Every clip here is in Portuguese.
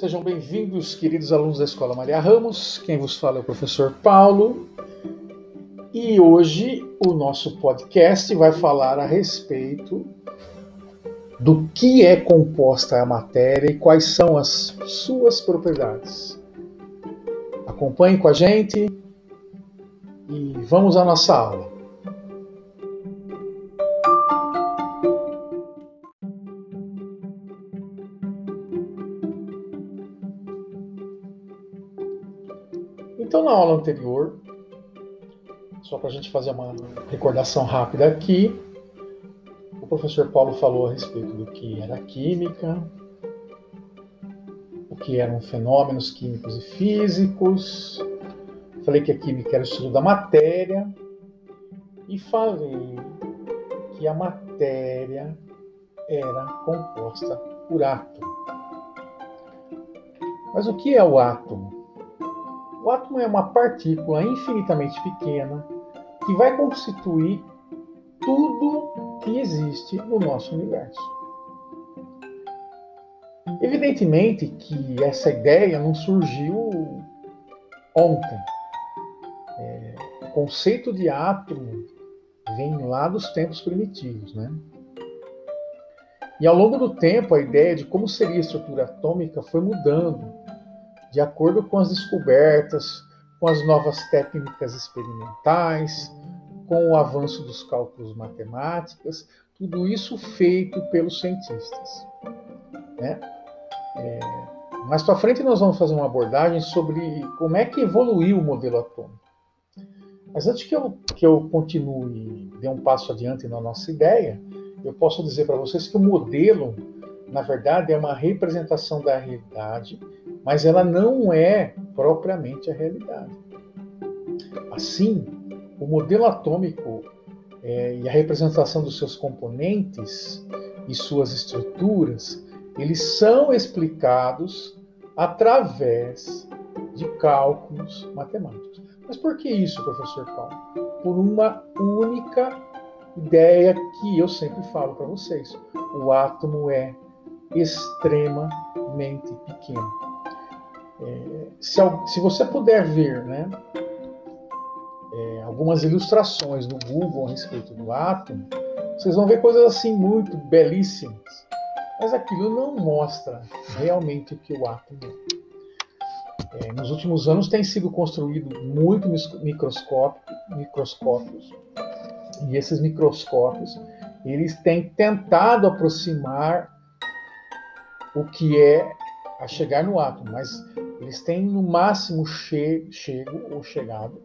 Sejam bem-vindos, queridos alunos da Escola Maria Ramos. Quem vos fala é o professor Paulo. E hoje o nosso podcast vai falar a respeito do que é composta a matéria e quais são as suas propriedades. Acompanhe com a gente e vamos à nossa aula. Anterior, só para a gente fazer uma recordação rápida aqui, o professor Paulo falou a respeito do que era química, o que eram fenômenos químicos e físicos, falei que a química era o estudo da matéria e falei que a matéria era composta por átomo. Mas o que é o átomo? O átomo é uma partícula infinitamente pequena que vai constituir tudo que existe no nosso universo. Evidentemente que essa ideia não surgiu ontem. É, o conceito de átomo vem lá dos tempos primitivos, né? E ao longo do tempo, a ideia de como seria a estrutura atômica foi mudando de acordo com as descobertas, com as novas técnicas experimentais, com o avanço dos cálculos matemáticos, tudo isso feito pelos cientistas. Né? É, mais para frente nós vamos fazer uma abordagem sobre como é que evoluiu o modelo atômico. Mas antes que eu, que eu continue, dê um passo adiante na nossa ideia, eu posso dizer para vocês que o modelo, na verdade, é uma representação da realidade mas ela não é propriamente a realidade. Assim, o modelo atômico é, e a representação dos seus componentes e suas estruturas, eles são explicados através de cálculos matemáticos. Mas por que isso, professor Paulo? Por uma única ideia que eu sempre falo para vocês: o átomo é extremamente pequeno. Se, se, você puder ver né, é, algumas ilustrações no Google a respeito do átomo, vocês vão ver coisas assim muito belíssimas. Mas aquilo não mostra realmente o que o átomo é. é nos últimos anos tem sido construído muito microscópio, microscópios e esses microscópios eles têm tentado aproximar o que é a chegar no átomo, mas eles têm no máximo che chego ou chegado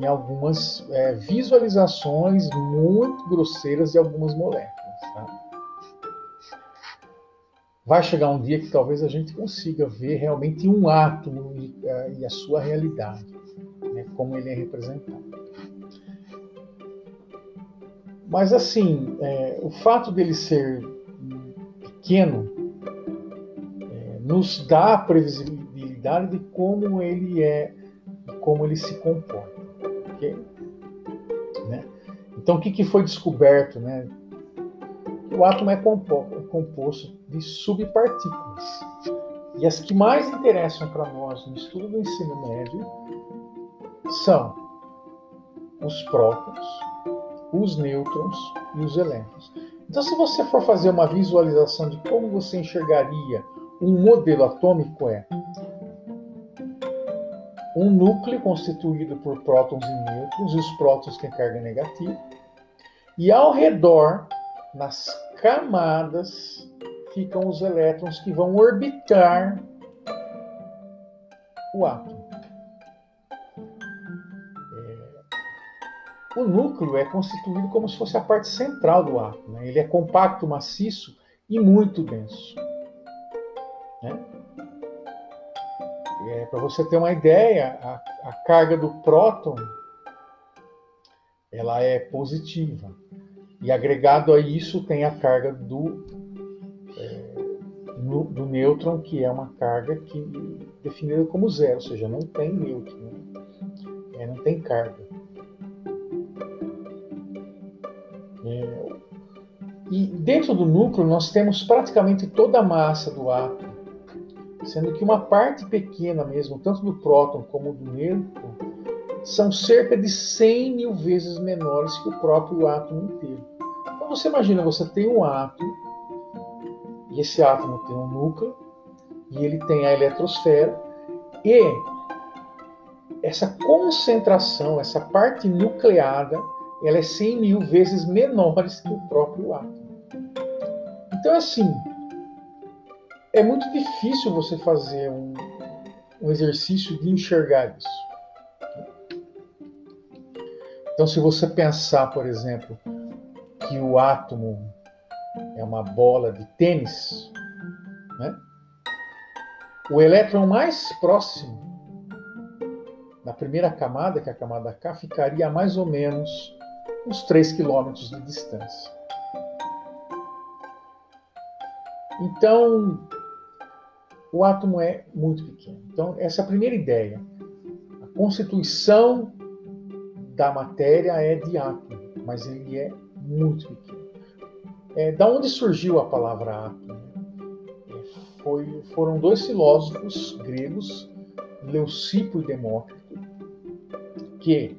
em algumas é, visualizações muito grosseiras de algumas moléculas. Tá? Vai chegar um dia que talvez a gente consiga ver realmente um átomo e, é, e a sua realidade, né, como ele é representado. Mas assim, é, o fato dele ser pequeno é, nos dá a previsibilidade de como ele é, como ele se comporta. Okay? Né? Então, o que, que foi descoberto? Né? O átomo é composto de subpartículas. E as que mais interessam para nós no estudo do ensino médio são os prótons, os nêutrons e os elétrons. Então, se você for fazer uma visualização de como você enxergaria um modelo atômico, é um núcleo constituído por prótons e nêutrons, e os prótons têm carga negativa, e ao redor, nas camadas, ficam os elétrons que vão orbitar o átomo. É... O núcleo é constituído como se fosse a parte central do átomo. Né? Ele é compacto, maciço e muito denso. Né? É, Para você ter uma ideia, a, a, carga do próton ela é positiva. E agregado a isso tem a carga do, é, no, do nêutron, que é uma carga que definida como zero, ou seja, não tem nêutron, né? é, não tem carga. É, e dentro do núcleo nós temos praticamente toda a massa do átomo sendo que uma parte pequena mesmo, tanto do próton como do nêutron, são cerca de 100 mil vezes menores que o próprio átomo inteiro. Então você imagina, você tem um átomo, e esse átomo tem um núcleo, e ele tem a eletrosfera, e essa concentração, essa parte nucleada, ela é 100 mil vezes menores que o próprio átomo. Então, assim, é muito difícil você fazer um, um exercício de enxergar isso. Então, se você pensar, por exemplo, que o átomo é uma bola de tênis, né? o elétron mais próximo na primeira camada, que é a camada K, ficaria a mais ou menos uns 3 quilômetros de distância. Então, o átomo é muito pequeno. Então, essa é a primeira ideia. A constituição da matéria é de átomo, mas ele é muito pequeno. É, da onde surgiu a palavra átomo? É, foi, foram dois filósofos gregos, Leucipo e Demócrito, que,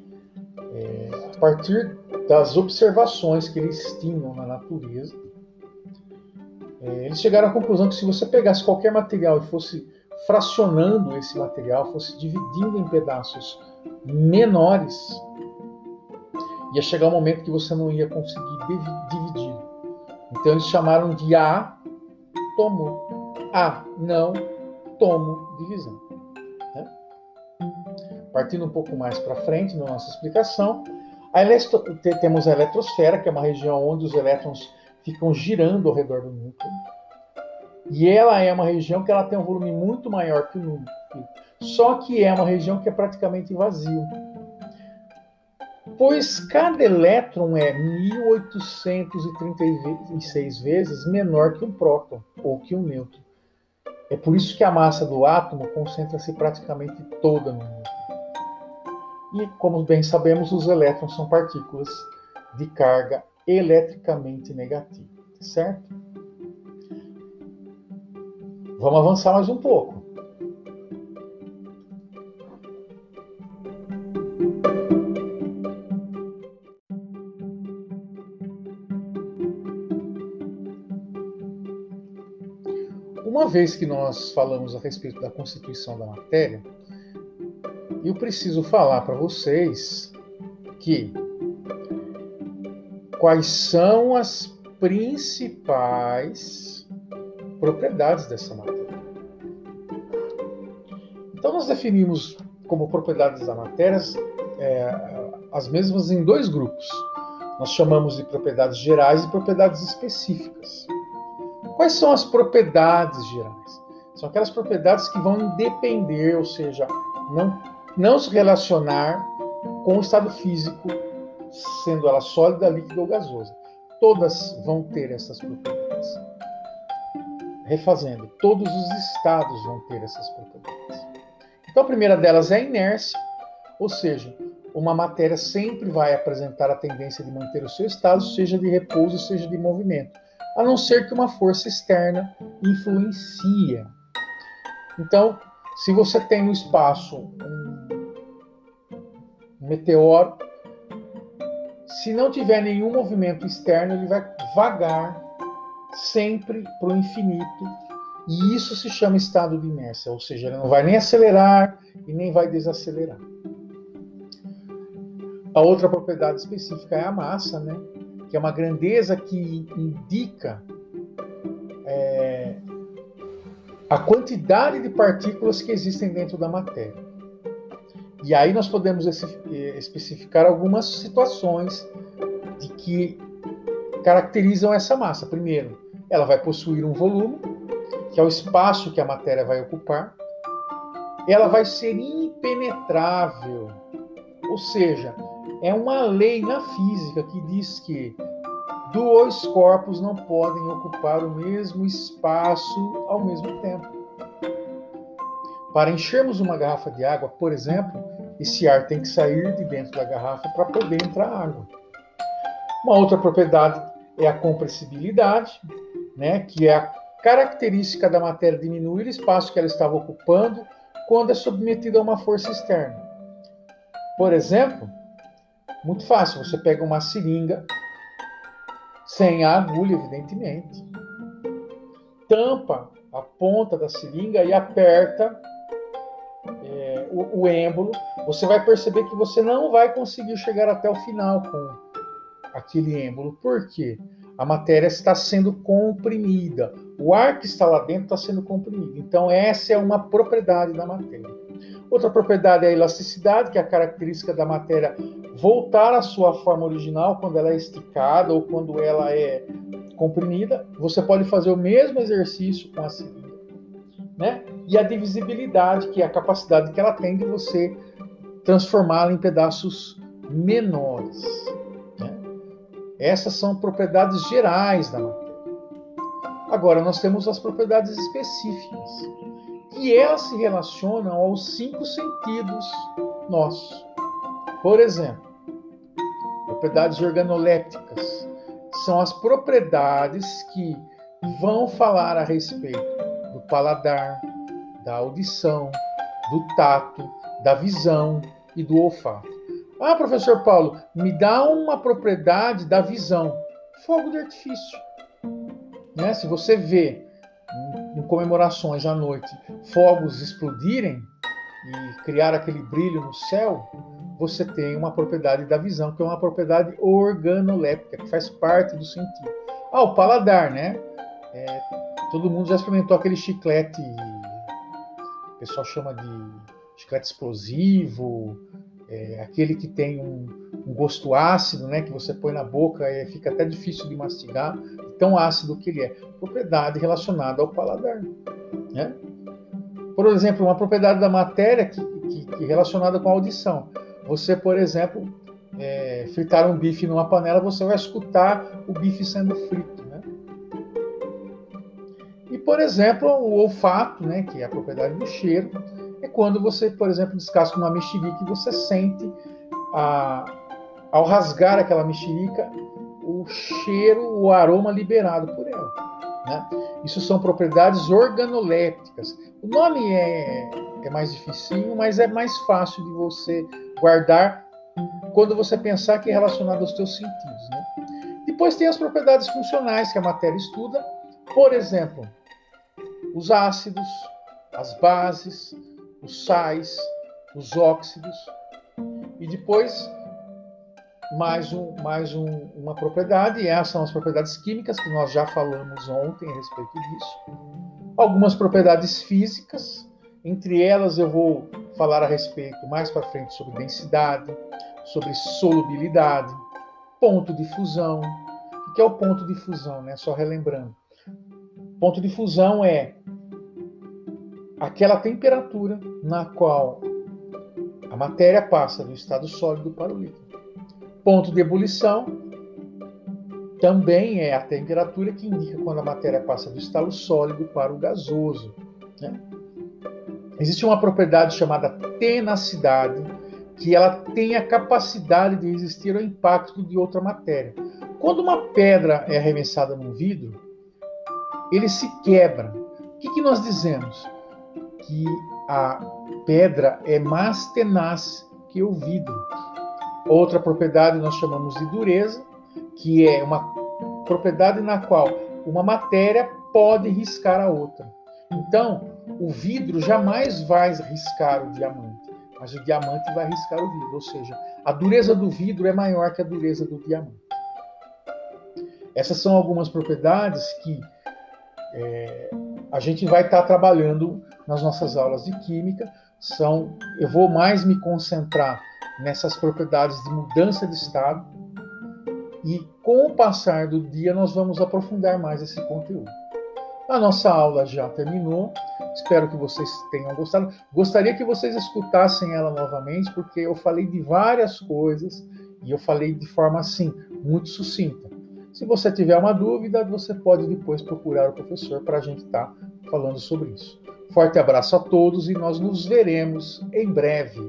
é, a partir das observações que eles tinham na natureza, eles chegaram à conclusão que se você pegasse qualquer material e fosse fracionando esse material, fosse dividindo em pedaços menores, ia chegar um momento que você não ia conseguir dividir. Então eles chamaram de átomo. A, não, tomo, divisão. Né? Partindo um pouco mais para frente na nossa explicação, a temos a eletrosfera, que é uma região onde os elétrons ficam girando ao redor do núcleo. E ela é uma região que ela tem um volume muito maior que o núcleo. Só que é uma região que é praticamente vazio. Pois cada elétron é 1836 vezes menor que um próton ou que um nêutron. É por isso que a massa do átomo concentra-se praticamente toda no núcleo. E, como bem sabemos, os elétrons são partículas de carga eletricamente negativa, certo? Vamos avançar mais um pouco. Uma vez que nós falamos a respeito da constituição da matéria, eu preciso falar para vocês que quais são as principais propriedades dessa matéria. Então, nós definimos como propriedades da matéria é, as mesmas em dois grupos. Nós chamamos de propriedades gerais e propriedades específicas. Quais são as propriedades gerais? São aquelas propriedades que vão depender, ou seja, não, não se relacionar com o estado físico sendo ela sólida, líquida ou gasosa. Todas vão ter essas propriedades. Refazendo, todos os estados vão ter essas propriedades. Então, a primeira delas é a inércia, ou seja, uma matéria sempre vai apresentar a tendência de manter o seu estado, seja de repouso, seja de movimento, a não ser que uma força externa influencia. Então, se você tem no espaço um meteoro se não tiver nenhum movimento externo, ele vai vagar sempre para o infinito. E isso se chama estado de inércia, ou seja, ele não vai nem acelerar e nem vai desacelerar. A outra propriedade específica é a massa, né? que é uma grandeza que indica é, a quantidade de partículas que existem dentro da matéria. E aí nós podemos eh, especificar algumas situações de que caracterizam essa massa. Primeiro, ela vai possuir um volume, que é o espaço que a matéria vai ocupar. Ela vai ser impenetrável, ou seja, é uma lei na física que diz que dois corpos não podem ocupar o mesmo espaço ao mesmo tempo. Para enchermos uma garrafa de água, por exemplo, esse ar tem que sair de dentro da garrafa para poder entrar água. Uma outra propriedade é a compressibilidade, né, que é a característica da matéria diminui o espaço que ela estava ocupando quando é submetida a uma força externa. Por exemplo, muito fácil, você pega uma seringa, sem a agulha, evidentemente, tampa a ponta da seringa e aperta é, o, o êmbolo, você vai perceber que você não vai conseguir chegar até o final com aquele êmbolo. Por quê? A matéria está sendo comprimida. O ar que está lá dentro está sendo comprimido. Então, essa é uma propriedade da matéria. Outra propriedade é a elasticidade, que é a característica da matéria voltar à sua forma original quando ela é esticada ou quando ela é comprimida. Você pode fazer o mesmo exercício com a seringa. Né? E a divisibilidade, que é a capacidade que ela tem de você transformá-la em pedaços menores. Né? Essas são propriedades gerais da matéria. Agora, nós temos as propriedades específicas, que elas se relacionam aos cinco sentidos nossos. Por exemplo, propriedades organolépticas são as propriedades que vão falar a respeito do paladar, da audição, do tato, da visão e do olfato. Ah, professor Paulo, me dá uma propriedade da visão. Fogo de artifício. Né? Se você vê em comemorações à noite fogos explodirem e criar aquele brilho no céu, você tem uma propriedade da visão, que é uma propriedade organoléptica, que faz parte do sentido. Ah, o paladar, né? É, todo mundo já experimentou aquele chiclete, o pessoal chama de chiclete explosivo, é, aquele que tem um, um, gosto ácido, né? Que você põe na boca e fica até difícil de mastigar, tão ácido que ele é. Propriedade relacionada ao paladar, né? Por exemplo, uma propriedade da matéria que, que, que relacionada com a audição. Você, por exemplo, é, fritar um bife numa panela, você vai escutar o bife sendo frito. Por exemplo, o olfato, né, que é a propriedade do cheiro, é quando você, por exemplo, descasca uma mexerica e você sente, a, ao rasgar aquela mexerica, o cheiro, o aroma liberado por ela. Né? Isso são propriedades organolépticas. O nome é, é mais difícil, mas é mais fácil de você guardar quando você pensar que é relacionado aos teus sentidos. Né? Depois tem as propriedades funcionais que a matéria estuda, por exemplo, os ácidos, as bases, os sais, os óxidos. E depois mais, um, mais um, uma propriedade, e essas são as propriedades químicas que nós já falamos ontem a respeito disso. Algumas propriedades físicas, entre elas eu vou falar a respeito mais para frente sobre densidade, sobre solubilidade, ponto de fusão. O que é o ponto de fusão, né? Só relembrando. Ponto de fusão é aquela temperatura na qual a matéria passa do estado sólido para o líquido. Ponto de ebulição também é a temperatura que indica quando a matéria passa do estado sólido para o gasoso. Né? Existe uma propriedade chamada tenacidade, que ela tem a capacidade de resistir ao impacto de outra matéria. Quando uma pedra é arremessada num vidro, ele se quebra. O que, que nós dizemos? Que a pedra é mais tenaz que o vidro. Outra propriedade nós chamamos de dureza, que é uma propriedade na qual uma matéria pode riscar a outra. Então, o vidro jamais vai riscar o diamante, mas o diamante vai riscar o vidro, ou seja, a dureza do vidro é maior que a dureza do diamante. Essas são algumas propriedades que é, a gente vai estar trabalhando nas nossas aulas de química. São, eu vou mais me concentrar nessas propriedades de mudança de estado e com o passar do dia nós vamos aprofundar mais esse conteúdo. A nossa aula já terminou. Espero que vocês tenham gostado. Gostaria que vocês escutassem ela novamente, porque eu falei de várias coisas e eu falei de forma assim, muito sucinta. Se você tiver uma dúvida, você pode depois procurar o professor para a gente estar tá falando sobre isso. Forte abraço a todos e nós nos veremos em breve.